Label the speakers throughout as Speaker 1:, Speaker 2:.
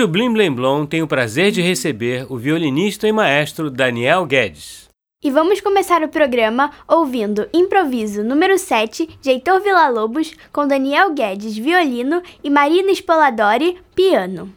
Speaker 1: Hoje o Blim Blim Blom tem o prazer de receber o violinista e maestro Daniel Guedes.
Speaker 2: E vamos começar o programa ouvindo Improviso número 7 de Heitor Villa-Lobos com Daniel Guedes, violino e Marina Spoladori, piano.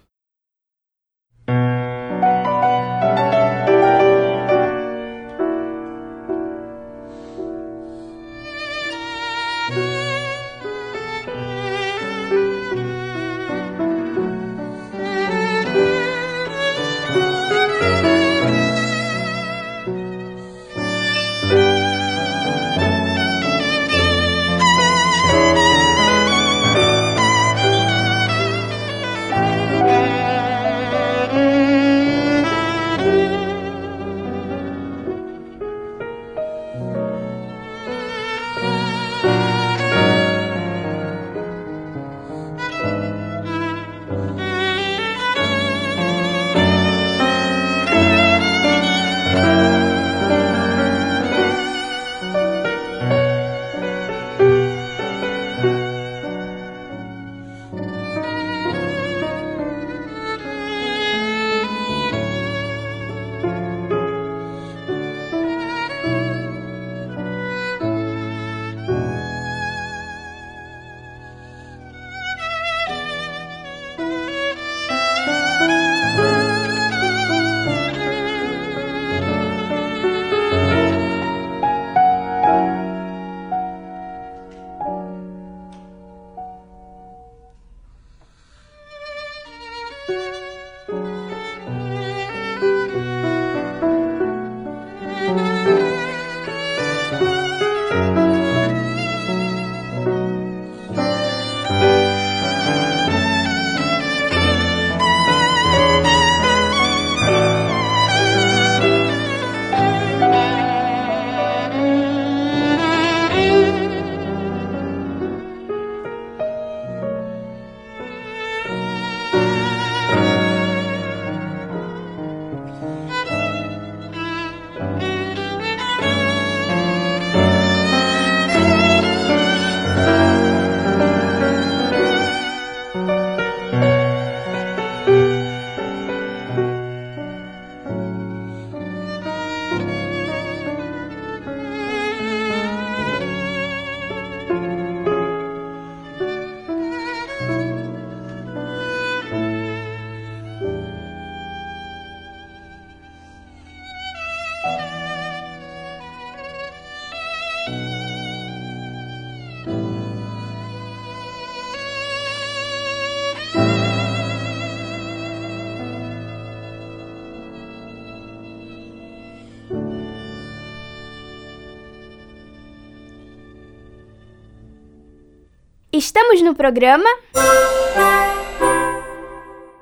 Speaker 2: Estamos no programa.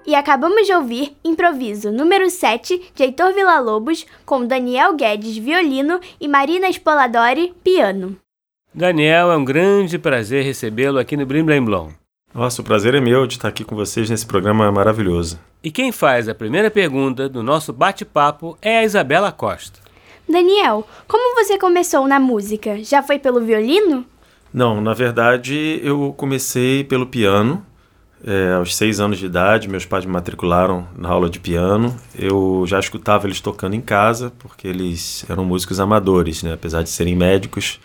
Speaker 2: E acabamos de ouvir Improviso número 7 de Heitor Villa-Lobos com Daniel Guedes, violino e Marina Spoladori, piano.
Speaker 1: Daniel, é um grande prazer recebê-lo aqui no Blim Blim Blom.
Speaker 3: Nossa, o prazer é meu de estar aqui com vocês nesse programa maravilhoso.
Speaker 1: E quem faz a primeira pergunta do nosso bate-papo é a Isabela Costa.
Speaker 2: Daniel, como você começou na música? Já foi pelo violino?
Speaker 3: Não, na verdade eu comecei pelo piano. É, aos seis anos de idade, meus pais me matricularam na aula de piano. Eu já escutava eles tocando em casa, porque eles eram músicos amadores, né? apesar de serem médicos.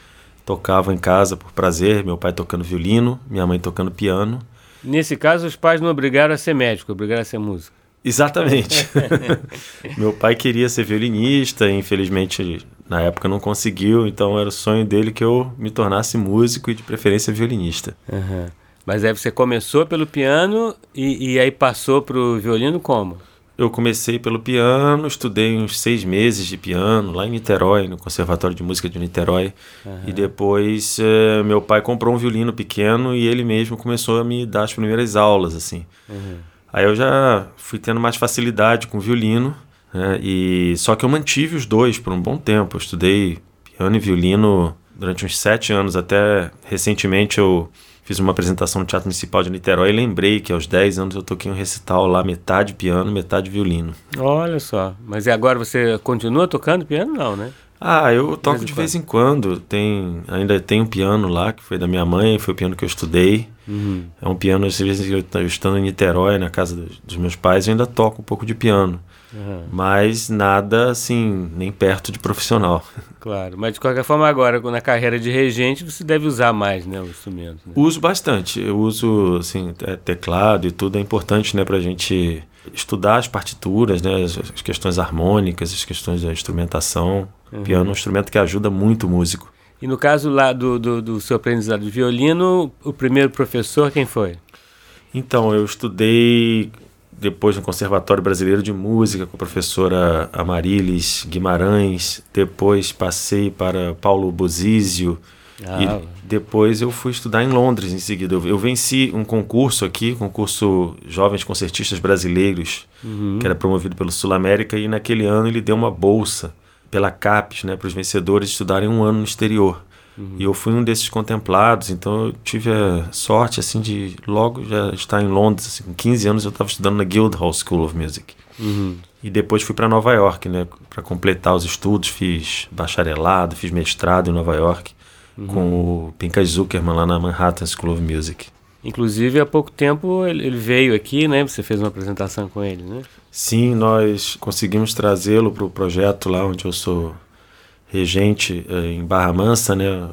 Speaker 3: Tocavam em casa por prazer, meu pai tocando violino, minha mãe tocando piano.
Speaker 1: Nesse caso, os pais não obrigaram a ser médico, obrigaram a ser músico.
Speaker 3: Exatamente. meu pai queria ser violinista, infelizmente na época não conseguiu, então era o sonho dele que eu me tornasse músico e de preferência violinista.
Speaker 1: Uhum. Mas aí você começou pelo piano e, e aí passou para o violino como?
Speaker 3: Eu comecei pelo piano, estudei uns seis meses de piano lá em Niterói, no Conservatório de Música de Niterói. Uhum. E depois é, meu pai comprou um violino pequeno e ele mesmo começou a me dar as primeiras aulas, assim. Uhum. Aí eu já fui tendo mais facilidade com o violino. Né? E só que eu mantive os dois por um bom tempo. Eu estudei piano e violino durante uns sete anos, até recentemente eu fiz uma apresentação no Teatro Municipal de Niterói e lembrei que aos 10 anos eu toquei um recital lá, metade piano, metade violino.
Speaker 1: Olha só, mas e agora você continua tocando piano não, né?
Speaker 3: Ah, eu toco de vez em quando. Tem, ainda tem um piano lá, que foi da minha mãe, foi o piano que eu estudei.
Speaker 1: Uhum.
Speaker 3: É um piano, às vezes eu estando em Niterói, na casa dos, dos meus pais, eu ainda toco um pouco de piano.
Speaker 1: Uhum.
Speaker 3: Mas nada assim, nem perto de profissional.
Speaker 1: Claro, mas de qualquer forma agora, na carreira de regente, você deve usar mais né, o instrumento. Né?
Speaker 3: Uso bastante. Eu uso assim, é, teclado e tudo é importante né, para a gente estudar as partituras, né, as, as questões harmônicas, as questões da instrumentação. Uhum. Piano é um instrumento que ajuda muito o músico.
Speaker 1: E no caso lá do, do, do seu aprendizado de violino, o primeiro professor quem foi?
Speaker 3: Então, eu estudei depois no Conservatório Brasileiro de Música com a professora Amarilis Guimarães, depois passei para Paulo Bozizio
Speaker 1: Ah,
Speaker 3: e depois eu fui estudar em Londres em seguida. Eu, eu venci um concurso aqui, concurso Jovens Concertistas Brasileiros,
Speaker 1: uhum.
Speaker 3: que era promovido pelo Sul América e naquele ano ele deu uma bolsa pela CAPES, né, para os vencedores estudarem um ano no exterior. E eu fui um desses contemplados, então eu tive a sorte assim de logo já estar em Londres, assim, com 15 anos eu estava estudando na Guildhall School of Music.
Speaker 1: Uhum.
Speaker 3: E depois fui para Nova York, né, para completar os estudos, fiz bacharelado, fiz mestrado em Nova York com o Pinkas Zuckerman lá na Manhattan School of Music.
Speaker 1: Inclusive, há pouco tempo ele ele veio aqui, né? Você fez uma apresentação com ele, né?
Speaker 3: Sim, nós conseguimos trazê-lo para o projeto lá onde eu sou regente eh, em Barra Mansa, né?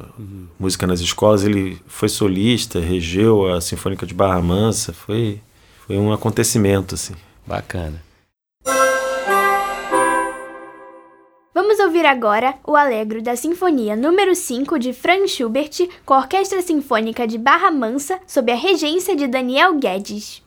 Speaker 3: Música nas escolas. Ele foi solista, regeu a Sinfônica de Barra Mansa. Foi, foi um acontecimento, assim.
Speaker 1: Bacana.
Speaker 2: Vamos ouvir agora o Alegro da Sinfonia número 5 de Franz Schubert com a Orquestra Sinfônica de Barra Mansa sob a regência de Daniel Guedes.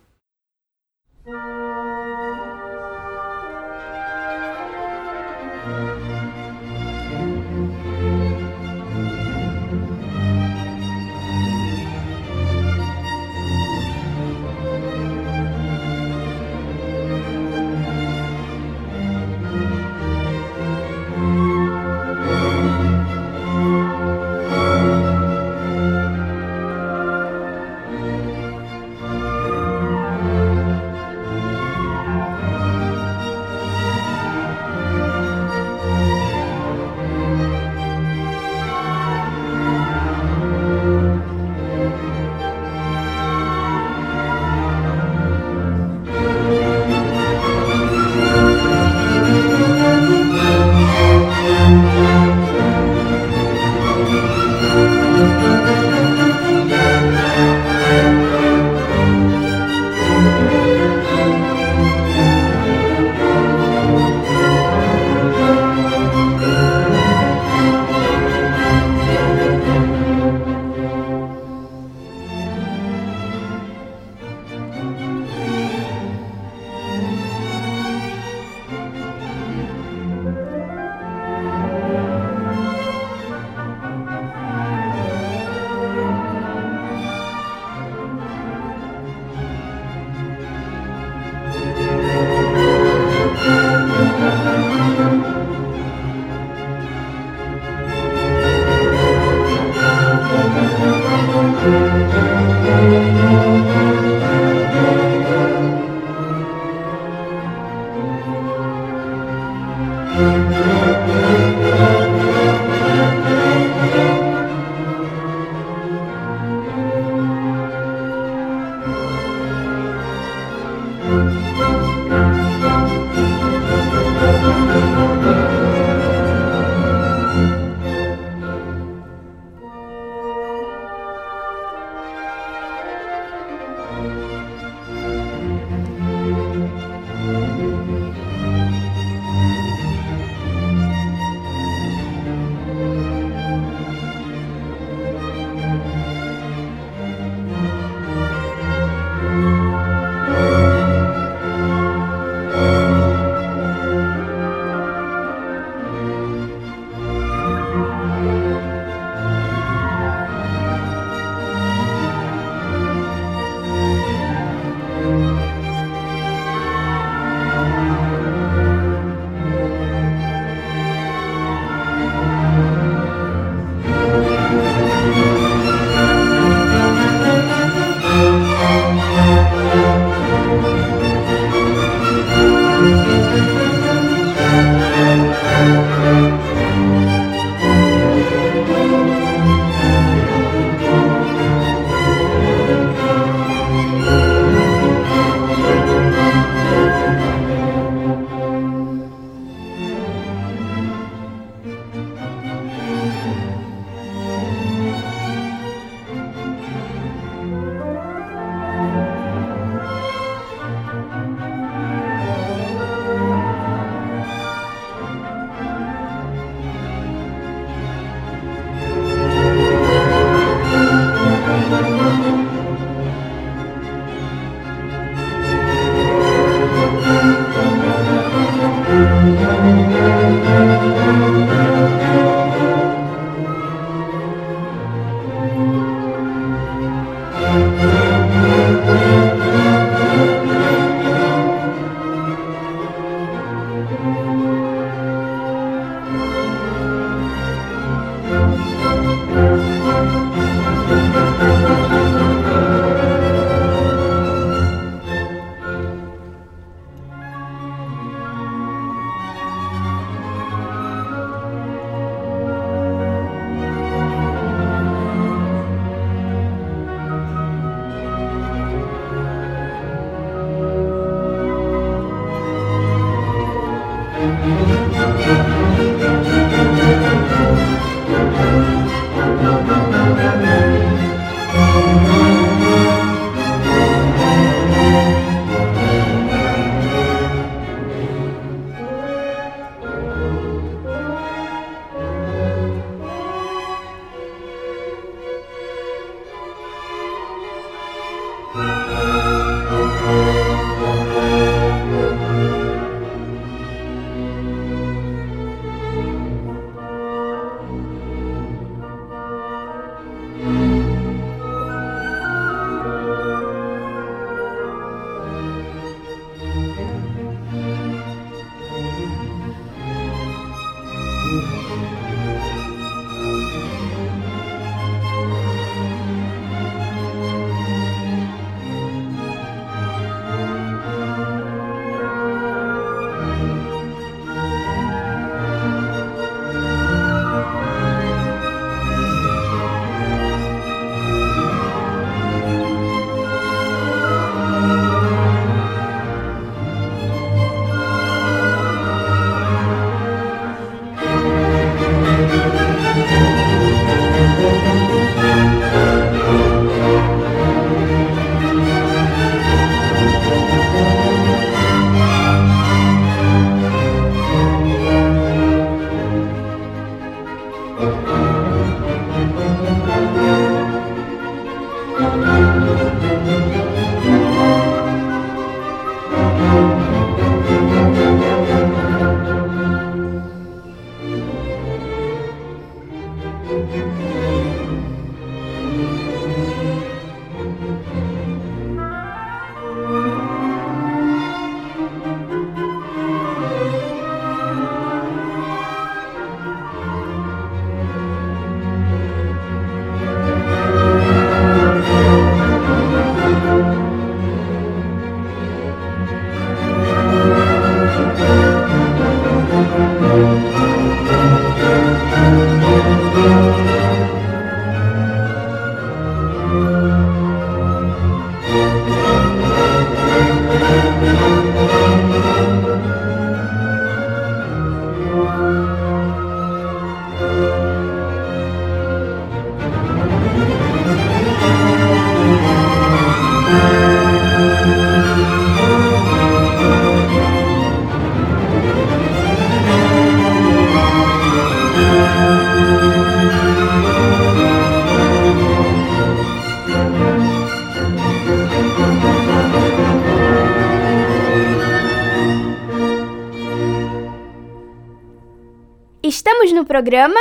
Speaker 2: Programa.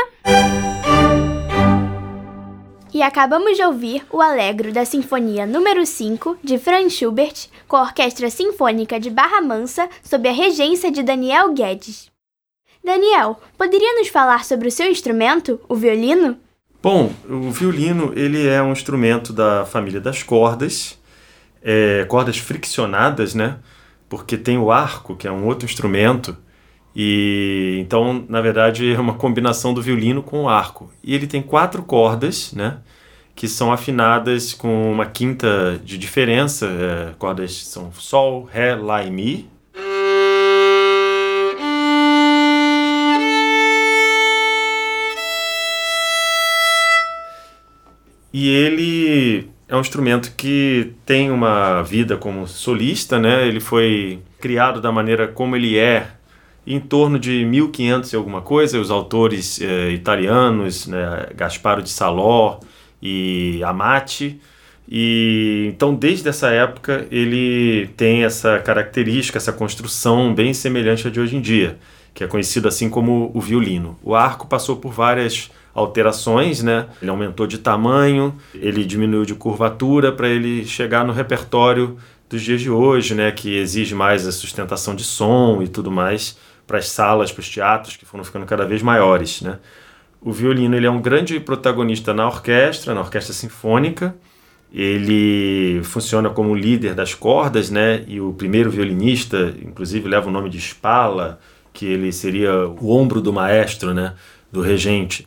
Speaker 2: E acabamos de ouvir o Alegro da Sinfonia número 5 de Franz Schubert, com a Orquestra Sinfônica de Barra Mansa, sob a regência de Daniel Guedes. Daniel, poderia nos falar sobre o seu instrumento, o violino?
Speaker 3: Bom, o violino ele é um instrumento da família das cordas, é, cordas friccionadas, né? Porque tem o arco, que é um outro instrumento, e então, na verdade, é uma combinação do violino com o arco. E ele tem quatro cordas, né? Que são afinadas com uma quinta de diferença. É, cordas são Sol, Ré, Lá e Mi. E ele é um instrumento que tem uma vida como solista, né? Ele foi criado da maneira como ele é em torno de 1500 e alguma coisa, os autores eh, italianos, né, Gasparo de Salò e Amati, e então desde essa época ele tem essa característica, essa construção bem semelhante à de hoje em dia, que é conhecido assim como o violino. O arco passou por várias alterações, né? Ele aumentou de tamanho, ele diminuiu de curvatura para ele chegar no repertório dos dias de hoje, né, que exige mais a sustentação de som e tudo mais para as salas, para os teatros, que foram ficando cada vez maiores. Né? O violino ele é um grande protagonista na orquestra, na orquestra sinfônica. Ele funciona como líder das cordas, né? E o primeiro violinista, inclusive, leva o nome de Spala, que ele seria o ombro do maestro, né? Do regente.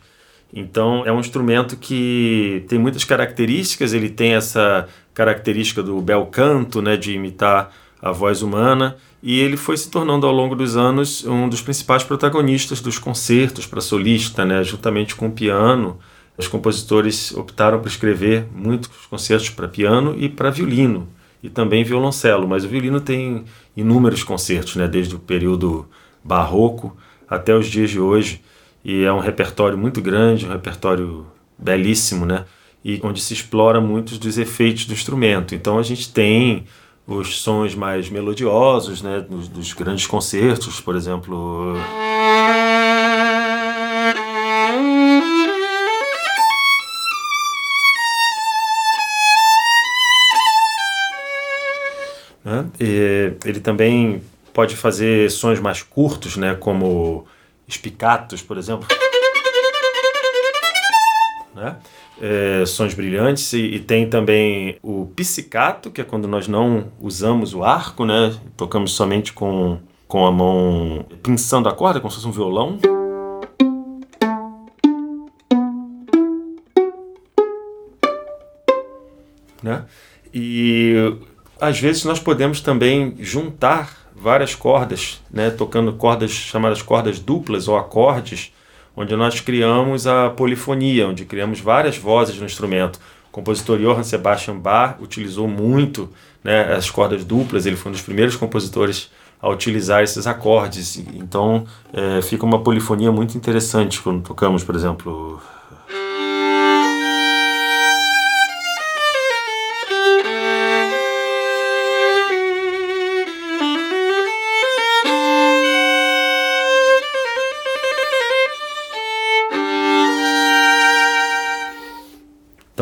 Speaker 3: Então, é um instrumento que tem muitas características. Ele tem essa característica do bel canto, né? De imitar a voz humana e ele foi se tornando ao longo dos anos um dos principais protagonistas dos concertos para solista, né, juntamente com o piano. Os compositores optaram por escrever muitos concertos para piano e para violino e também violoncelo, mas o violino tem inúmeros concertos, né, desde o período barroco até os dias de hoje, e é um repertório muito grande, um repertório belíssimo, né, e onde se explora muitos dos efeitos do instrumento. Então a gente tem os sons mais melodiosos, né, dos, dos grandes concertos, por exemplo. Né? ele também pode fazer sons mais curtos, né, como espicatos, por exemplo. Né? É, sons brilhantes e, e, tem também o pizzicato, que é quando nós não usamos o arco, né? Tocamos somente com, com a mão pinçando a corda, como se fosse um violão. Né? E às vezes nós podemos também juntar várias cordas, né? tocando cordas chamadas cordas duplas ou acordes, onde nós criamos a polifonia, onde criamos várias vozes no instrumento. O compositor Johann Sebastian Bach utilizou muito né, as cordas duplas, ele foi um dos primeiros compositores a utilizar esses acordes. Então é, fica uma polifonia muito interessante quando tocamos, por exemplo.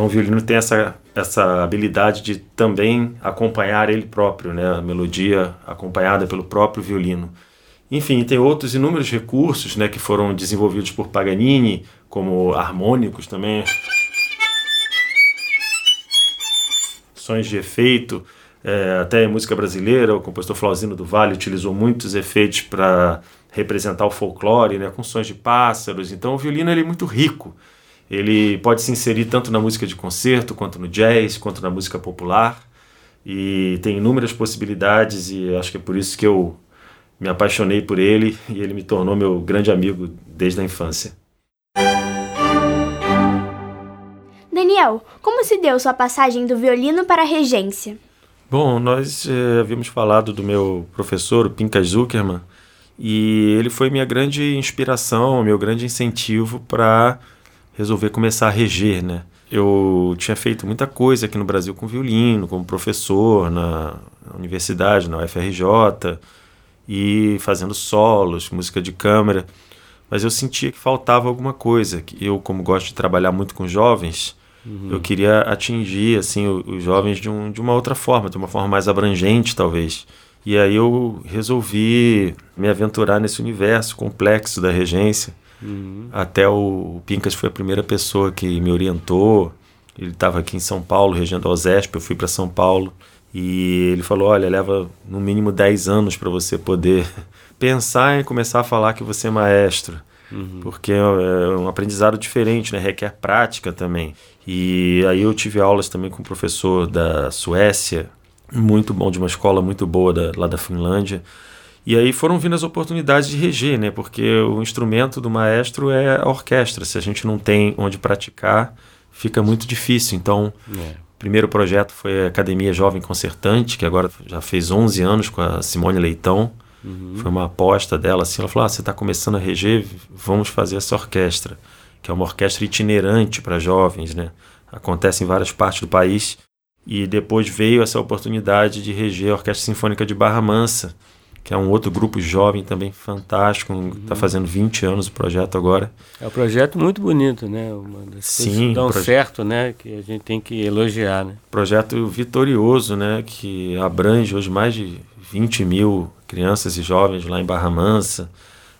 Speaker 3: O violino tem essa, essa habilidade de também acompanhar ele próprio, né? A melodia acompanhada pelo próprio violino. Enfim, tem outros inúmeros recursos né, que foram desenvolvidos por Paganini, como harmônicos também. Sons de efeito, é, até em música brasileira, o compositor Flauzino do Vale utilizou muitos efeitos para representar o folclore, né, com sons de pássaros. Então o violino ele é muito rico. Ele pode se inserir tanto na música de concerto, quanto no jazz, quanto na música popular. E tem inúmeras possibilidades, e acho que é por isso que eu me apaixonei por ele e ele me tornou meu grande amigo desde a infância.
Speaker 2: Daniel, como se deu sua passagem do violino para a regência?
Speaker 3: Bom, nós eh, havíamos falado do meu professor, o Pinkas Zuckerman, e ele foi minha grande inspiração, meu grande incentivo para resolver começar a reger, né? Eu tinha feito muita coisa aqui no Brasil com violino, como professor na universidade, na UFRJ, e fazendo solos, música de câmara, mas eu sentia que faltava alguma coisa. Eu, como gosto de trabalhar muito com jovens, uhum. eu queria atingir assim os jovens de, um, de uma outra forma, de uma forma mais abrangente, talvez. E aí eu resolvi me aventurar nesse universo complexo da regência. Uhum. Até o, o Pincas foi a primeira pessoa que me orientou. Ele estava aqui em São Paulo, regendo a OSESP, eu fui para São Paulo. E ele falou: olha, leva no mínimo 10 anos para você poder pensar em começar a falar que você é maestro. Uhum. Porque é um aprendizado diferente, né? requer prática também. E aí eu tive aulas também com um professor da Suécia, muito bom, de uma escola muito boa da, lá da Finlândia. E aí foram vindo as oportunidades de reger, né? Porque o instrumento do maestro é a orquestra. Se a gente não tem onde praticar, fica muito difícil. Então, é primeiro projeto foi a Academia Jovem Concertante, que agora já fez 11 anos com a Simone Leitão. Uhum. Foi uma aposta dela, assim, ela falou, ah, você está começando a reger, vamos fazer essa orquestra, que é uma orquestra itinerante para jovens, né? Acontece em várias partes do país. E depois veio essa oportunidade de reger a Orquestra Sinfônica de Barra Mansa, que é um outro grupo jovem também fantástico, está uhum. fazendo 20 anos o projeto agora.
Speaker 1: É um projeto muito bonito, né? Uma das Sim, que dão proje... certo, né? Que a gente tem que elogiar, né?
Speaker 3: Projeto vitorioso, né? Que abrange hoje mais de 20 mil crianças e jovens lá em Barra Mansa,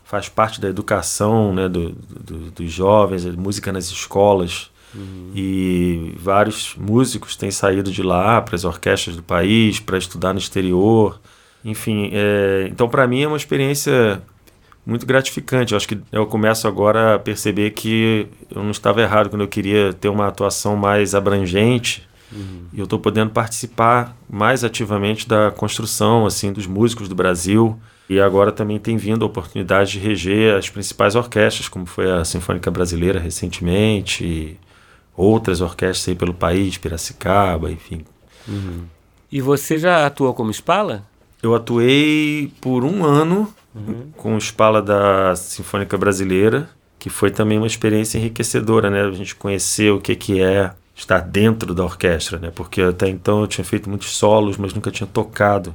Speaker 3: faz parte da educação né, do, do, dos jovens, música nas escolas. Uhum. E vários músicos têm saído de lá para as orquestras do país, para estudar no exterior. Enfim, é, então para mim é uma experiência muito gratificante. Eu acho que eu começo agora a perceber que eu não estava errado quando eu queria ter uma atuação mais abrangente. Uhum. E eu estou podendo participar mais ativamente da construção assim dos músicos do Brasil. E agora também tem vindo a oportunidade de reger as principais orquestras, como foi a Sinfônica Brasileira recentemente, e outras orquestras aí pelo país, Piracicaba, enfim.
Speaker 1: Uhum. E você já atuou como espala?
Speaker 3: Eu atuei por um ano uhum. com o Spala da Sinfônica Brasileira, que foi também uma experiência enriquecedora, né? A gente conhecer o que, que é estar dentro da orquestra, né? Porque até então eu tinha feito muitos solos, mas nunca tinha tocado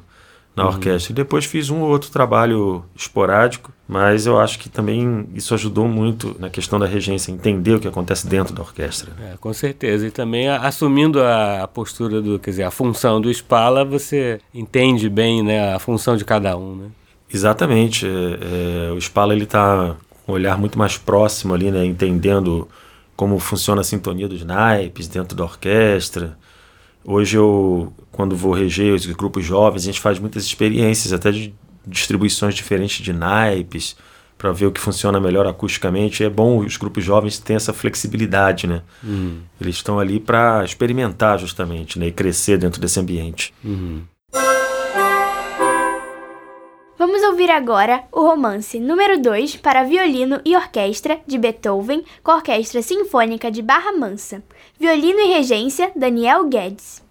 Speaker 3: na uhum. orquestra. E depois fiz um ou outro trabalho esporádico, mas eu acho que também isso ajudou muito na questão da regência, entender o que acontece dentro da orquestra.
Speaker 1: É, com certeza. E também assumindo a, postura do, quer dizer, a função do Spala, você entende bem né, a função de cada um, né?
Speaker 3: Exatamente. É, é, o Spala está com um olhar muito mais próximo ali, né, entendendo como funciona a sintonia dos naipes dentro da orquestra, Hoje eu, quando vou reger os grupos jovens, a gente faz muitas experiências, até de distribuições diferentes de naipes, para ver o que funciona melhor acusticamente. É bom os grupos jovens terem essa flexibilidade, né? Uhum. Eles estão ali para experimentar justamente, né? E crescer dentro desse ambiente. Uhum.
Speaker 2: Vamos ouvir agora o romance número 2 para violino e orquestra de Beethoven com a Orquestra Sinfônica de Barra Mansa. Violino e regência Daniel Guedes.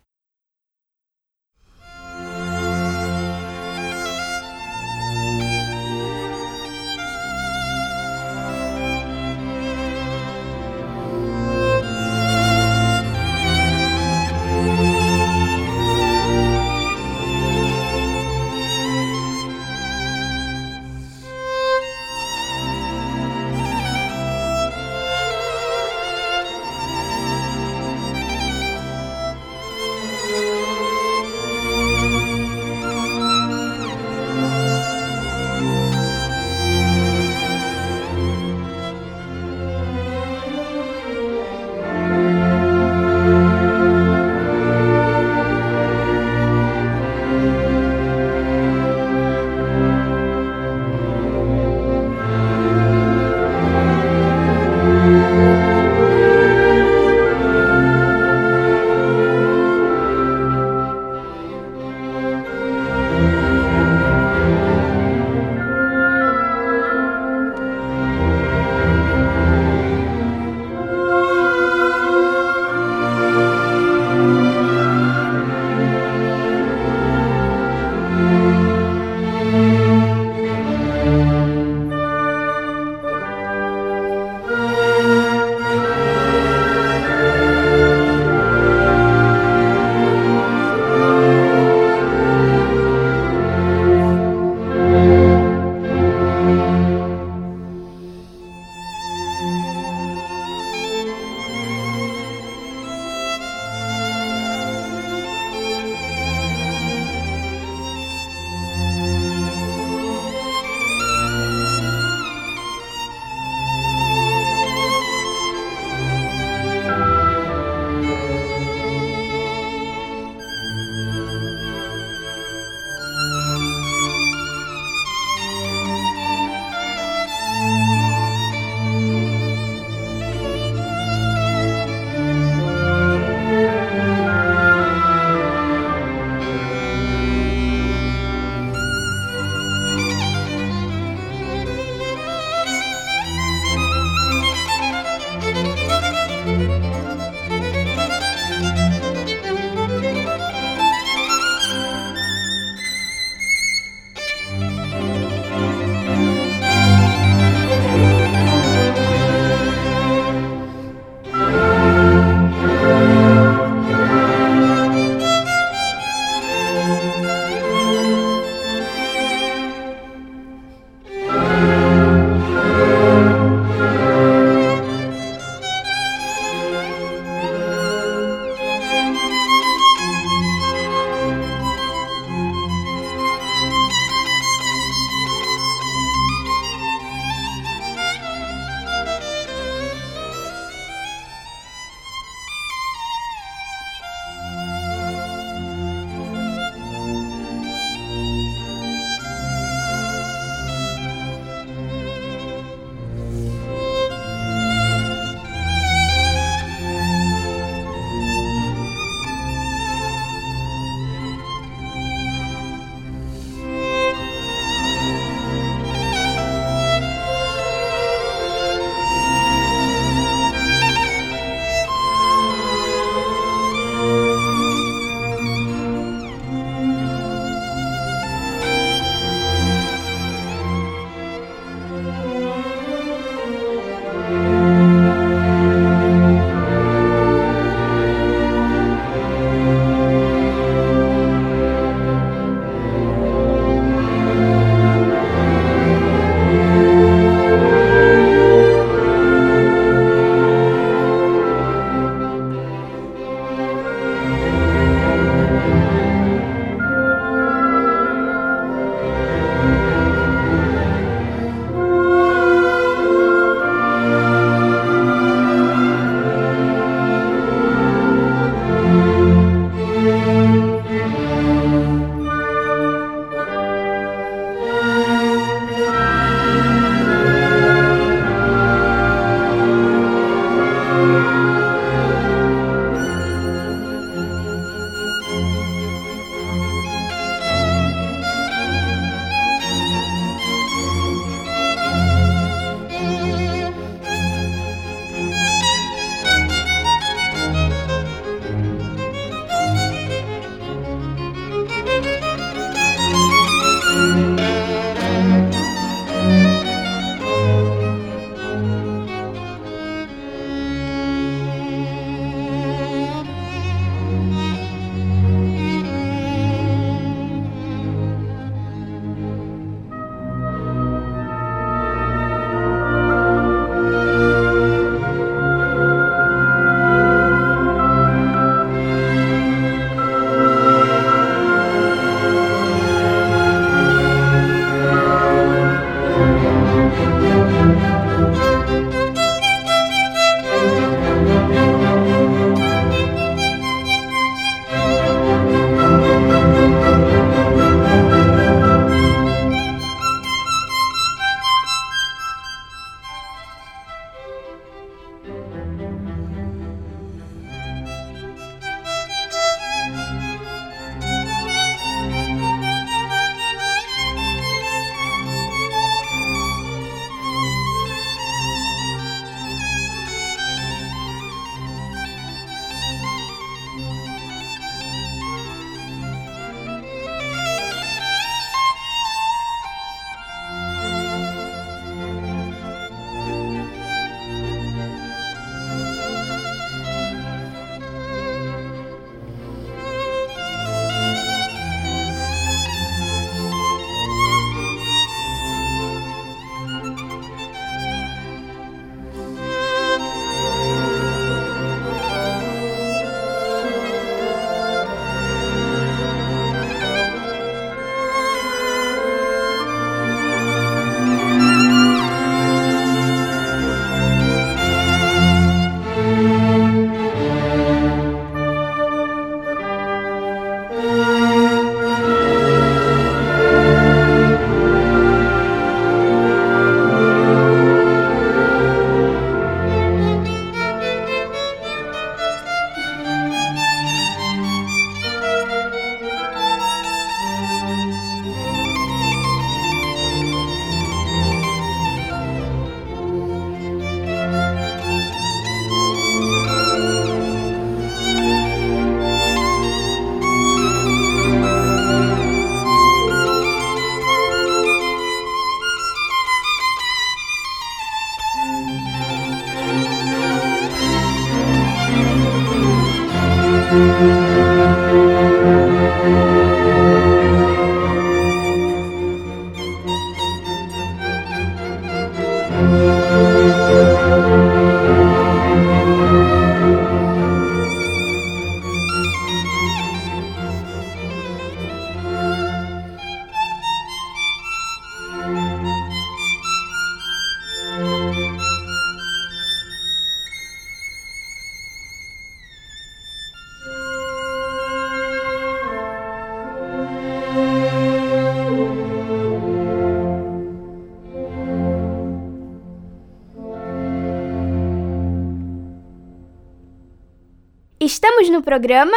Speaker 2: Programa.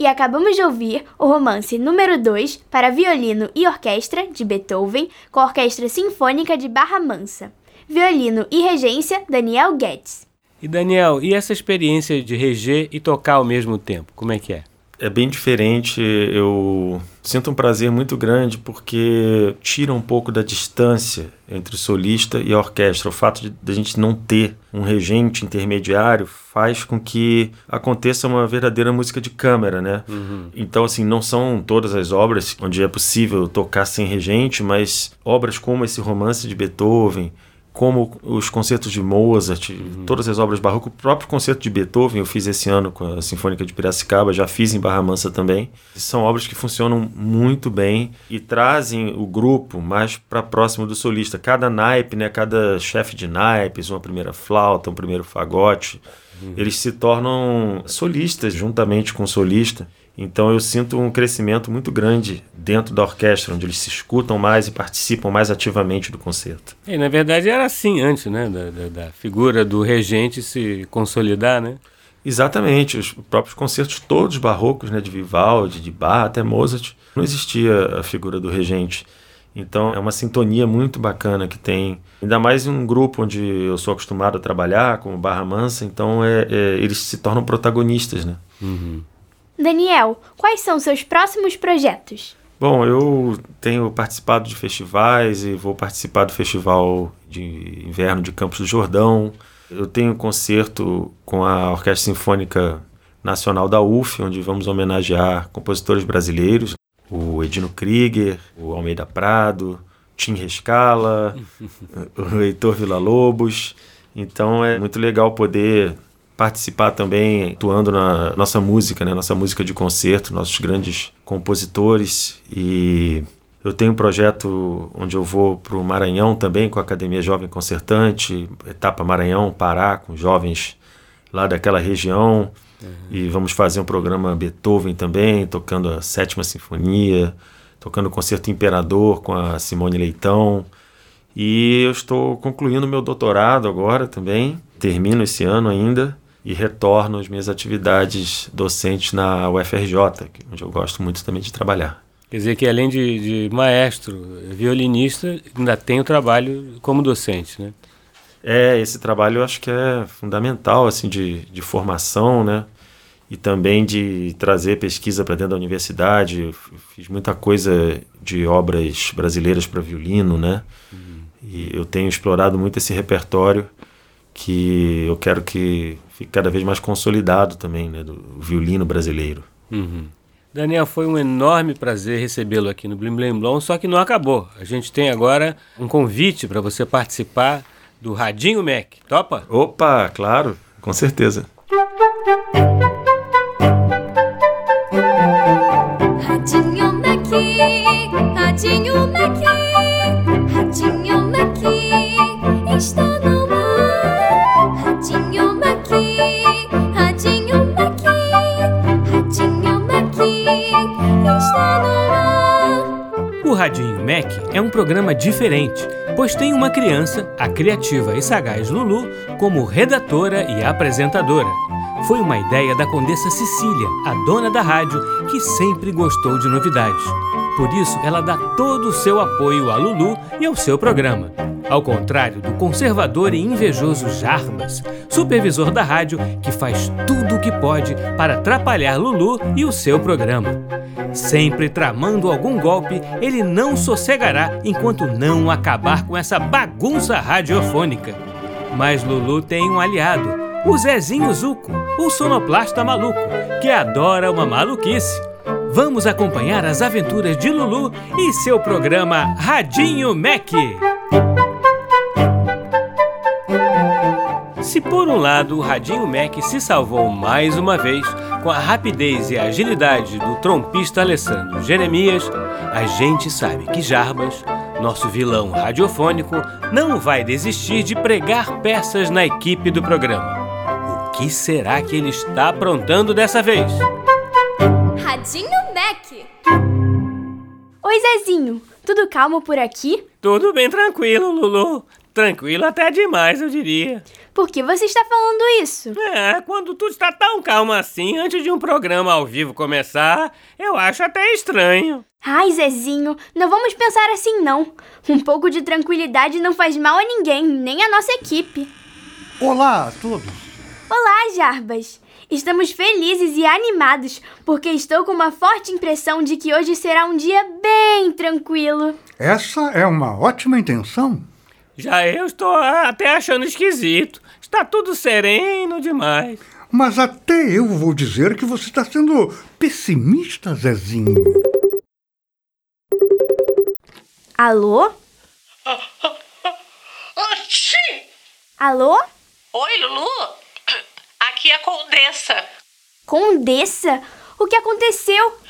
Speaker 2: E acabamos de ouvir o romance número 2 para violino e orquestra de Beethoven com a Orquestra Sinfônica de Barra Mansa. Violino e regência Daniel Guedes.
Speaker 1: E Daniel, e essa experiência de reger e tocar ao mesmo tempo, como é que é?
Speaker 3: É bem diferente. Eu sinto um prazer muito grande porque tira um pouco da distância entre o solista e a orquestra. O fato de, de a gente não ter um regente intermediário faz com que aconteça uma verdadeira música de câmara, né? Uhum. Então, assim, não são todas as obras onde é possível tocar sem regente, mas obras como esse romance de Beethoven, como os concertos de Mozart, uhum. todas as obras barrocas, o próprio concerto de Beethoven eu fiz esse ano com a Sinfônica de Piracicaba, já fiz em Barra Mansa também. São obras que funcionam muito bem e trazem o grupo mais para próximo do solista. Cada naipe, né, cada chefe de naipes, uma primeira flauta, um primeiro fagote, uhum. eles se tornam solistas juntamente com o solista. Então eu sinto um crescimento muito grande dentro da orquestra, onde eles se escutam mais e participam mais ativamente do concerto.
Speaker 1: E, na verdade era assim antes, né? Da, da, da, figura do regente se consolidar, né?
Speaker 3: Exatamente, os próprios concertos todos barrocos, né? De Vivaldi, de Bach, até Mozart, não existia a figura do regente. Então é uma sintonia muito bacana que tem, ainda mais em um grupo onde eu sou acostumado a trabalhar, como Barra Mansa, então é, é eles se tornam protagonistas, né? Uhum.
Speaker 2: Daniel, quais são seus próximos projetos?
Speaker 3: Bom, eu tenho participado de festivais e vou participar do Festival de Inverno de Campos do Jordão. Eu tenho um concerto com a Orquestra Sinfônica Nacional da UF, onde vamos homenagear compositores brasileiros, o Edino Krieger, o Almeida Prado, Tim Rescala, o Heitor Villa-Lobos. Então é muito legal poder participar também, atuando na nossa música, né? Nossa música de concerto, nossos grandes compositores. E eu tenho um projeto onde eu vou para o Maranhão também, com a Academia Jovem Concertante, etapa Maranhão, Pará, com jovens lá daquela região. Uhum. E vamos fazer um programa Beethoven também, tocando a Sétima Sinfonia, tocando o Concerto Imperador com a Simone Leitão. E eu estou concluindo meu doutorado agora também, termino esse ano ainda e retorno às minhas atividades docentes na UFRJ, onde eu gosto muito também de trabalhar.
Speaker 1: Quer dizer que além de, de maestro, violinista, ainda tem o trabalho como docente, né?
Speaker 3: É, esse trabalho eu acho que é fundamental, assim, de, de formação, né? E também de trazer pesquisa para dentro da universidade. Eu fiz muita coisa de obras brasileiras para violino, né? Uhum. E eu tenho explorado muito esse repertório que eu quero que fique cada vez mais consolidado também, né, do violino brasileiro.
Speaker 1: Uhum. Daniel, foi um enorme prazer recebê-lo aqui no Blim Blim Blom, só que não acabou. A gente tem agora um convite para você participar do Radinho Mac. Topa?
Speaker 3: Opa, claro, com certeza. Radinho Mac, Radinho Mac, Radinho Mac, está
Speaker 1: O Radinho Mac é um programa diferente, pois tem uma criança, a criativa e sagaz Lulu, como redatora e apresentadora. Foi uma ideia da Condessa Cecília, a dona da rádio, que sempre gostou de novidades. Por isso, ela dá todo o seu apoio a Lulu e ao seu programa. Ao contrário do conservador e invejoso Jarbas, supervisor da rádio, que faz tudo o que pode para atrapalhar Lulu e o seu programa. Sempre tramando algum golpe, ele não sossegará enquanto não acabar com essa bagunça radiofônica. Mas Lulu tem um aliado, o Zezinho Zuco, o sonoplasta maluco, que adora uma maluquice. Vamos acompanhar as aventuras de Lulu e seu programa Radinho Mac. Se por um lado o Radinho Mac se salvou mais uma vez com a rapidez e a agilidade do trompista Alessandro Jeremias, a gente sabe que Jarbas, nosso vilão radiofônico, não vai desistir de pregar peças na equipe do programa. O que será que ele está aprontando dessa vez?
Speaker 2: Radinho Mac! Oi, Zezinho, tudo calmo por aqui?
Speaker 1: Tudo bem tranquilo, Lulu. Tranquilo até demais, eu diria.
Speaker 2: Por que você está falando isso?
Speaker 1: É, quando tudo está tão calmo assim, antes de um programa ao vivo começar, eu acho até estranho.
Speaker 2: Ai, Zezinho, não vamos pensar assim não. Um pouco de tranquilidade não faz mal a ninguém, nem a nossa equipe.
Speaker 4: Olá a todos.
Speaker 2: Olá, Jarbas. Estamos felizes e animados porque estou com uma forte impressão de que hoje será um dia bem tranquilo.
Speaker 4: Essa é uma ótima intenção.
Speaker 1: Já eu estou até achando esquisito. Está tudo sereno demais.
Speaker 4: Mas até eu vou dizer que você está sendo pessimista, Zezinho.
Speaker 2: Alô?
Speaker 5: Oxi!
Speaker 2: Alô?
Speaker 5: Oi, Lulu? Aqui é a Condessa.
Speaker 2: Condessa? O que aconteceu?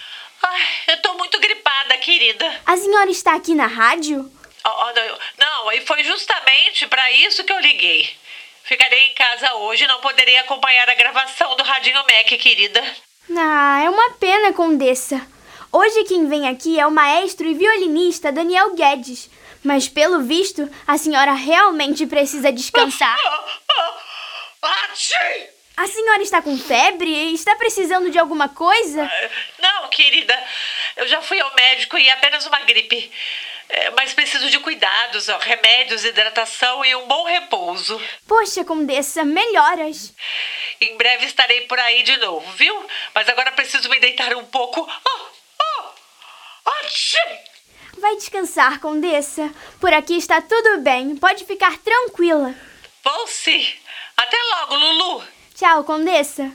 Speaker 5: Ai, eu tô muito gripada, querida.
Speaker 2: A senhora está aqui na rádio?
Speaker 5: Não, e foi justamente para isso que eu liguei. Ficarei em casa hoje e não poderei acompanhar a gravação do Radinho Mac, querida.
Speaker 2: Ah, é uma pena, Condessa. Hoje quem vem aqui é o maestro e violinista Daniel Guedes. Mas pelo visto, a senhora realmente precisa descansar.
Speaker 5: Achei!
Speaker 2: A senhora está com febre? Está precisando de alguma coisa?
Speaker 5: Não, querida. Eu já fui ao médico e é apenas uma gripe. É, mas preciso de cuidados, ó, remédios, hidratação e um bom repouso.
Speaker 2: Poxa, Condessa, melhoras.
Speaker 5: Em breve estarei por aí de novo, viu? Mas agora preciso me deitar um pouco. Oh, oh!
Speaker 2: Vai descansar, Condessa. Por aqui está tudo bem. Pode ficar tranquila.
Speaker 5: Vou sim. Até logo, Lulu.
Speaker 2: Tchau, Condessa.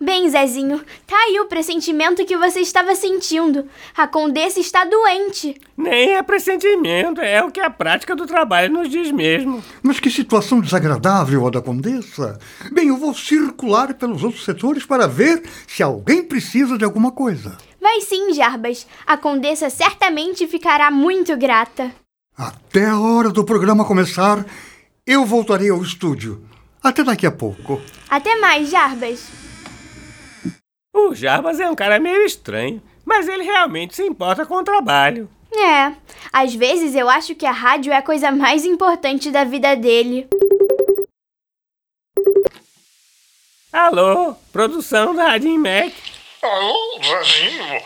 Speaker 2: Bem, Zezinho, tá aí o pressentimento que você estava sentindo. A Condessa está doente.
Speaker 1: Nem é pressentimento, é o que a prática do trabalho nos diz mesmo.
Speaker 4: Mas que situação desagradável a da Condessa. Bem, eu vou circular pelos outros setores para ver se alguém precisa de alguma coisa.
Speaker 2: Vai sim, Jarbas. A Condessa certamente ficará muito grata.
Speaker 4: Até a hora do programa começar, eu voltarei ao estúdio. Até daqui a pouco.
Speaker 2: Até mais, Jarbas.
Speaker 1: O Jarbas é um cara meio estranho, mas ele realmente se importa com o trabalho.
Speaker 2: É, às vezes eu acho que a rádio é a coisa mais importante da vida dele.
Speaker 1: Alô, produção da Radinho Mac.
Speaker 6: Alô, Zezinho?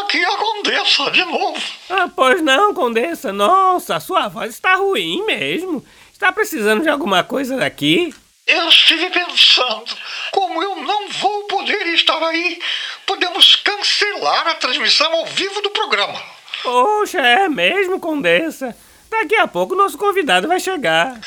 Speaker 6: Aqui é a Condessa de novo.
Speaker 1: Ah, pois não, Condessa. Nossa, a sua voz está ruim mesmo. Está precisando de alguma coisa daqui?
Speaker 6: Eu estive pensando, como eu não vou poder estar aí, podemos cancelar a transmissão ao vivo do programa.
Speaker 1: Poxa, é mesmo, Condessa? Daqui a pouco nosso convidado vai chegar.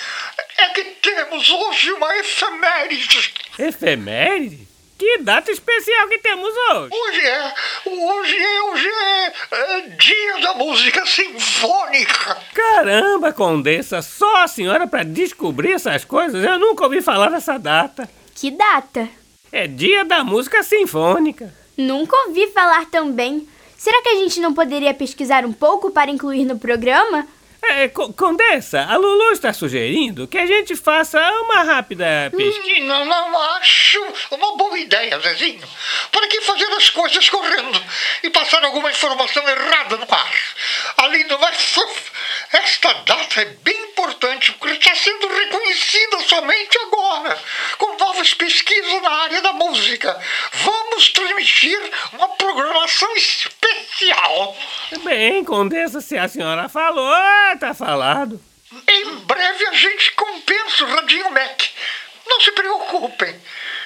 Speaker 6: É que temos hoje uma efeméride.
Speaker 1: Efeméride? Que data especial que temos hoje?
Speaker 6: Hoje é, hoje é, hoje é, é dia da música sinfônica.
Speaker 1: Caramba, Condessa, só a senhora para descobrir essas coisas? Eu nunca ouvi falar dessa data.
Speaker 2: Que data?
Speaker 1: É dia da música sinfônica.
Speaker 2: Nunca ouvi falar também. Será que a gente não poderia pesquisar um pouco para incluir no programa?
Speaker 1: É, Co- Condessa, a Lulu está sugerindo que a gente faça uma rápida pesquisa.
Speaker 6: Não, não acho uma boa ideia, Zezinho. Para que fazer as coisas correndo e passar alguma informação errada no ar? Além do mais, esta data é bem importante porque está sendo reconhecida somente agora, com novas pesquisas na área da música. Vamos transmitir uma programação especial.
Speaker 1: Bem, Condessa, se a senhora falou, tá falado.
Speaker 6: Em breve a gente compensa o Radinho Mac. Não se preocupem.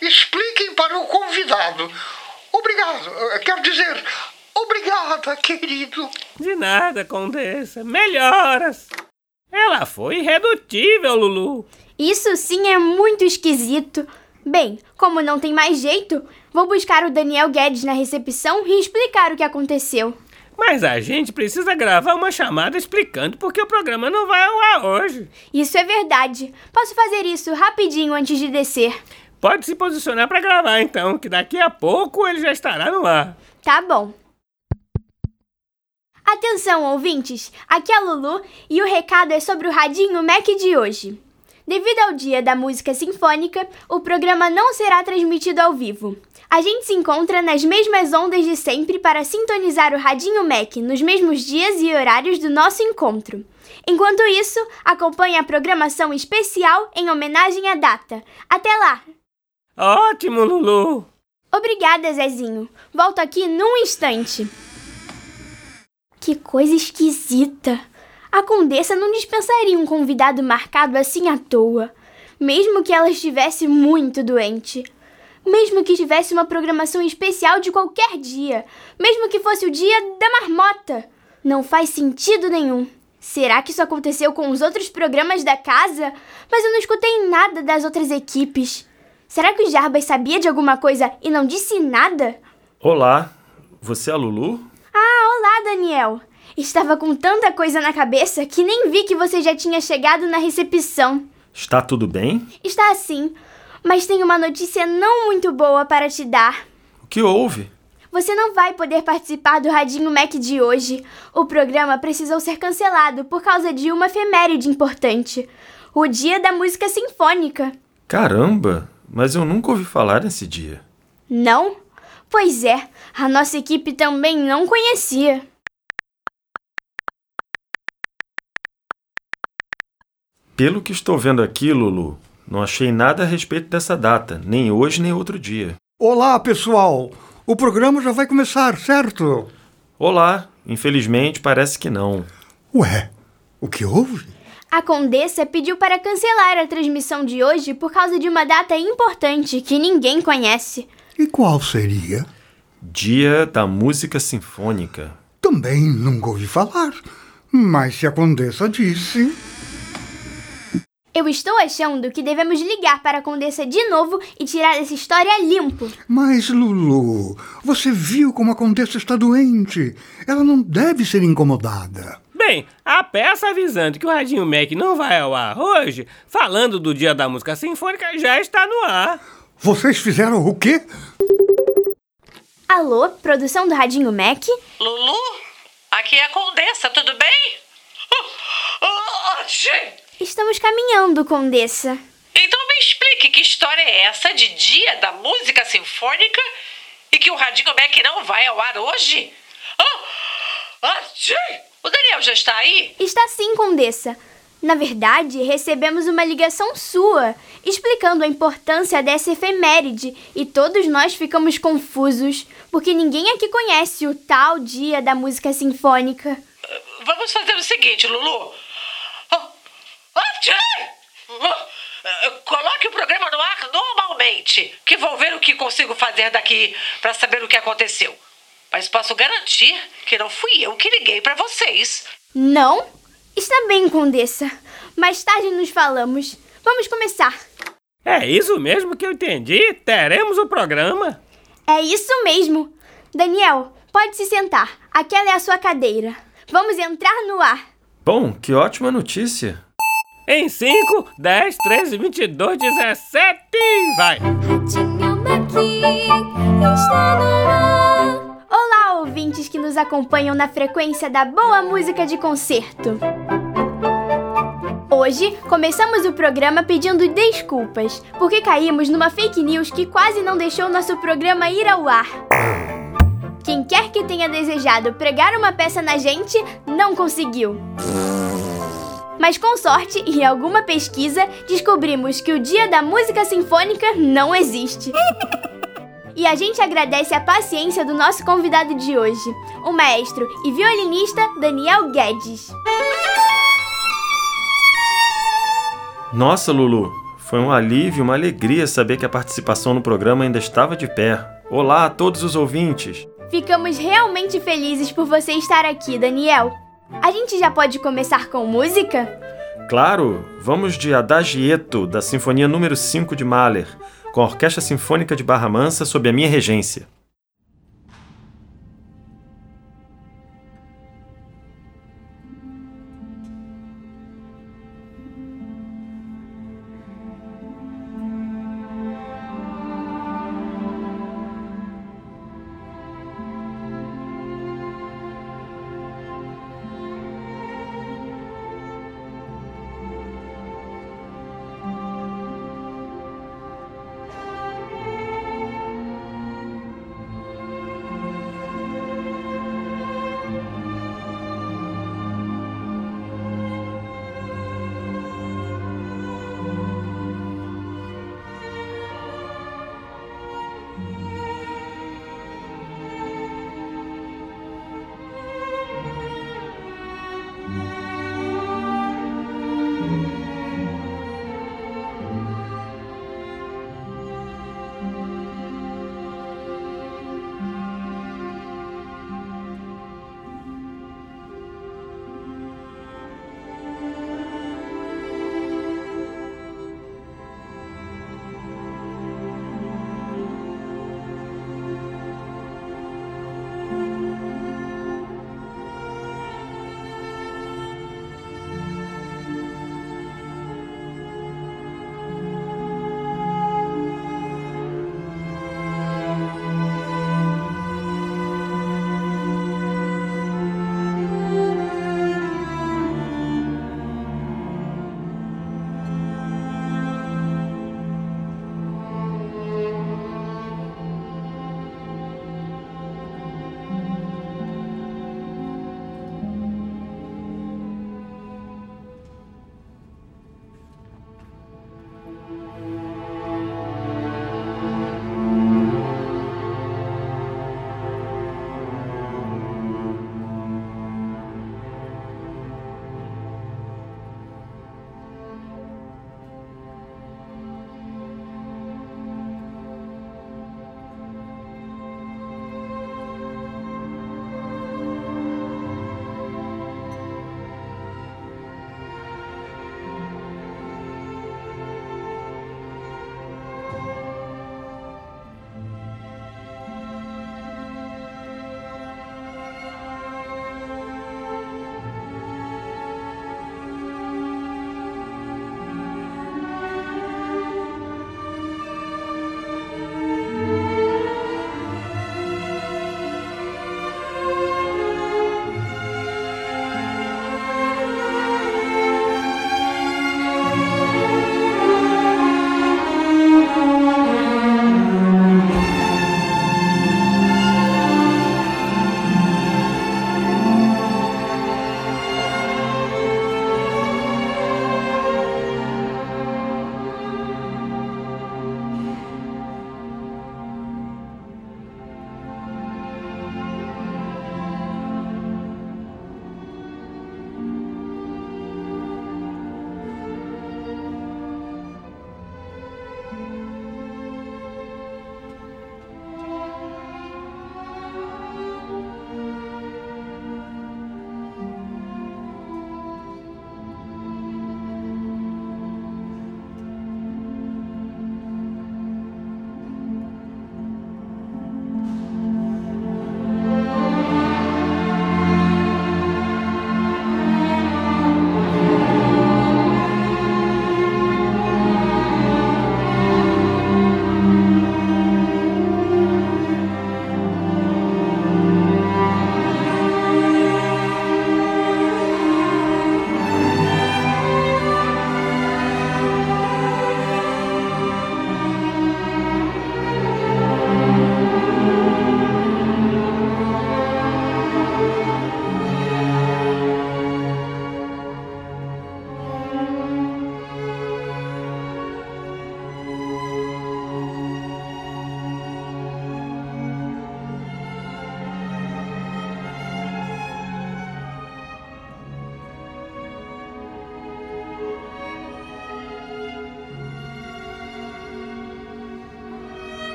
Speaker 6: Expliquem para o convidado. Obrigado. eh, Quero dizer, obrigada, querido.
Speaker 1: De nada, Condessa. Melhoras. Ela foi irredutível, Lulu.
Speaker 2: Isso sim é muito esquisito. Bem, como não tem mais jeito, vou buscar o Daniel Guedes na recepção e explicar o que aconteceu.
Speaker 7: Mas a gente precisa gravar uma chamada explicando porque o programa não vai ao ar hoje.
Speaker 2: Isso é verdade. Posso fazer isso rapidinho antes de descer.
Speaker 7: Pode se posicionar para gravar então, que daqui a pouco ele já estará no ar.
Speaker 2: Tá bom. Atenção, ouvintes! Aqui é a Lulu e o recado é sobre o Radinho Mac de hoje. Devido ao Dia da Música Sinfônica, o programa não será transmitido ao vivo. A gente se encontra nas mesmas ondas de sempre para sintonizar o Radinho Mac nos mesmos dias e horários do nosso encontro. Enquanto isso, acompanhe a programação especial em homenagem à data. Até lá!
Speaker 7: Ótimo, Lulu!
Speaker 2: Obrigada, Zezinho. Volto aqui num instante. Que coisa esquisita! A Condessa não dispensaria um convidado marcado assim à toa, mesmo que ela estivesse muito doente. Mesmo que tivesse uma programação especial de qualquer dia, mesmo que fosse o dia da marmota. Não faz sentido nenhum. Será que isso aconteceu com os outros programas da casa? Mas eu não escutei nada das outras equipes. Será que o Jarbas sabia de alguma coisa e não disse nada?
Speaker 3: Olá, você é a Lulu?
Speaker 2: Ah, olá, Daniel. Estava com tanta coisa na cabeça que nem vi que você já tinha chegado na recepção.
Speaker 3: Está tudo bem?
Speaker 2: Está assim, mas tenho uma notícia não muito boa para te dar.
Speaker 3: O que houve?
Speaker 2: Você não vai poder participar do Radinho Mac de hoje. O programa precisou ser cancelado por causa de uma efeméride importante o Dia da Música Sinfônica.
Speaker 3: Caramba, mas eu nunca ouvi falar nesse dia.
Speaker 2: Não? Pois é, a nossa equipe também não conhecia.
Speaker 3: Pelo que estou vendo aqui, Lulu, não achei nada a respeito dessa data, nem hoje nem outro dia.
Speaker 4: Olá, pessoal! O programa já vai começar, certo?
Speaker 3: Olá, infelizmente parece que não.
Speaker 4: Ué, o que houve?
Speaker 2: A Condessa pediu para cancelar a transmissão de hoje por causa de uma data importante que ninguém conhece.
Speaker 4: E qual seria?
Speaker 3: Dia da Música Sinfônica.
Speaker 4: Também nunca ouvi falar. Mas se a Condessa disse.
Speaker 2: Eu estou achando que devemos ligar para a Condessa de novo e tirar essa história limpo.
Speaker 4: Mas, Lulu, você viu como a Condessa está doente. Ela não deve ser incomodada.
Speaker 7: Bem, a peça avisando que o Radinho Mac não vai ao ar hoje, falando do Dia da Música Sinfônica, já está no ar.
Speaker 4: Vocês fizeram o quê?
Speaker 2: Alô, produção do Radinho Mac?
Speaker 5: Lulu? Aqui é a Condessa, tudo bem? Oh, oh, achei!
Speaker 2: Estamos caminhando, Condessa.
Speaker 5: Então me explique que história é essa de Dia da Música Sinfônica e que o Radinho Mac não vai ao ar hoje? Oh, achei! O Daniel já está aí?
Speaker 2: Está sim, Condessa. Na verdade, recebemos uma ligação sua, explicando a importância dessa efeméride, e todos nós ficamos confusos, porque ninguém aqui conhece o tal Dia da Música Sinfônica.
Speaker 5: Vamos fazer o seguinte, Lulu. Oh, Coloque o programa no ar normalmente, que vou ver o que consigo fazer daqui para saber o que aconteceu. Mas posso garantir que não fui eu que liguei para vocês.
Speaker 2: Não? Está bem, Condessa. Mais tarde nos falamos. Vamos começar.
Speaker 7: É isso mesmo que eu entendi. Teremos o programa.
Speaker 2: É isso mesmo. Daniel, pode se sentar. Aquela é a sua cadeira. Vamos entrar no ar.
Speaker 3: Bom, que ótima notícia.
Speaker 7: Em 5, 10, 13, 22, 17, vai!
Speaker 2: Olá, ouvintes que nos acompanham na frequência da boa música de concerto. Hoje começamos o programa pedindo desculpas, porque caímos numa fake news que quase não deixou nosso programa ir ao ar. Quem quer que tenha desejado pregar uma peça na gente, não conseguiu. Mas com sorte e alguma pesquisa, descobrimos que o Dia da Música Sinfônica não existe. E a gente agradece a paciência do nosso convidado de hoje, o maestro e violinista Daniel Guedes.
Speaker 3: Nossa, Lulu, foi um alívio, uma alegria saber que a participação no programa ainda estava de pé. Olá a todos os ouvintes.
Speaker 2: Ficamos realmente felizes por você estar aqui, Daniel. A gente já pode começar com música?
Speaker 3: Claro, vamos de Adagieto, da Sinfonia número 5 de Mahler, com a Orquestra Sinfônica de Barra Mansa sob a minha regência.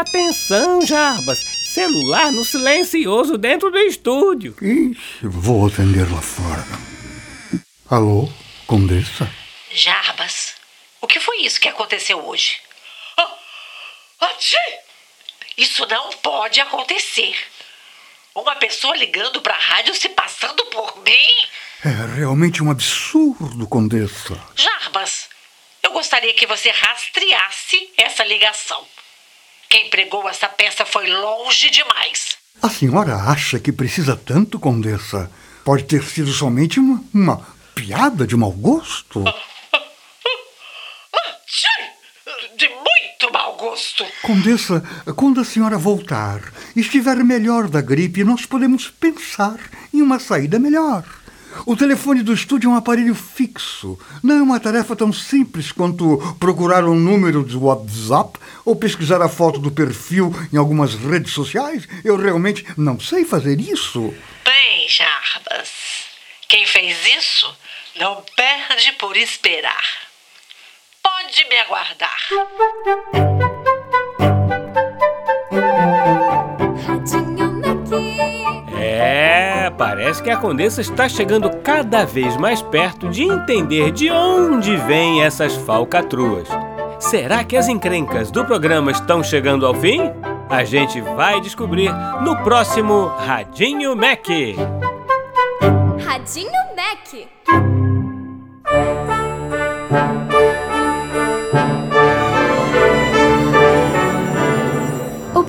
Speaker 7: Presta atenção, Jarbas. Celular no silencioso dentro do estúdio.
Speaker 4: Ixi, vou atender lá fora. Alô, Condessa?
Speaker 5: Jarbas, o que foi isso que aconteceu hoje? Ah, Atchê! Isso não pode acontecer. Uma pessoa ligando pra rádio se passando por mim?
Speaker 4: É realmente um absurdo, Condessa.
Speaker 5: Jarbas, eu gostaria que você rastreasse essa ligação. Quem pregou essa peça foi longe demais.
Speaker 4: A senhora acha que precisa tanto, Condessa? Pode ter sido somente uma, uma piada de mau gosto?
Speaker 5: De muito mau gosto.
Speaker 4: Condessa, quando a senhora voltar e estiver melhor da gripe, nós podemos pensar em uma saída melhor. O telefone do estúdio é um aparelho fixo. Não é uma tarefa tão simples quanto procurar um número de WhatsApp ou pesquisar a foto do perfil em algumas redes sociais. Eu realmente não sei fazer isso.
Speaker 5: Bem, Jarbas, quem fez isso não perde por esperar. Pode me aguardar.
Speaker 7: Parece que a Condessa está chegando cada vez mais perto de entender de onde vêm essas falcatruas. Será que as encrencas do programa estão chegando ao fim? A gente vai descobrir no próximo Radinho Mac.
Speaker 8: Radinho Mac.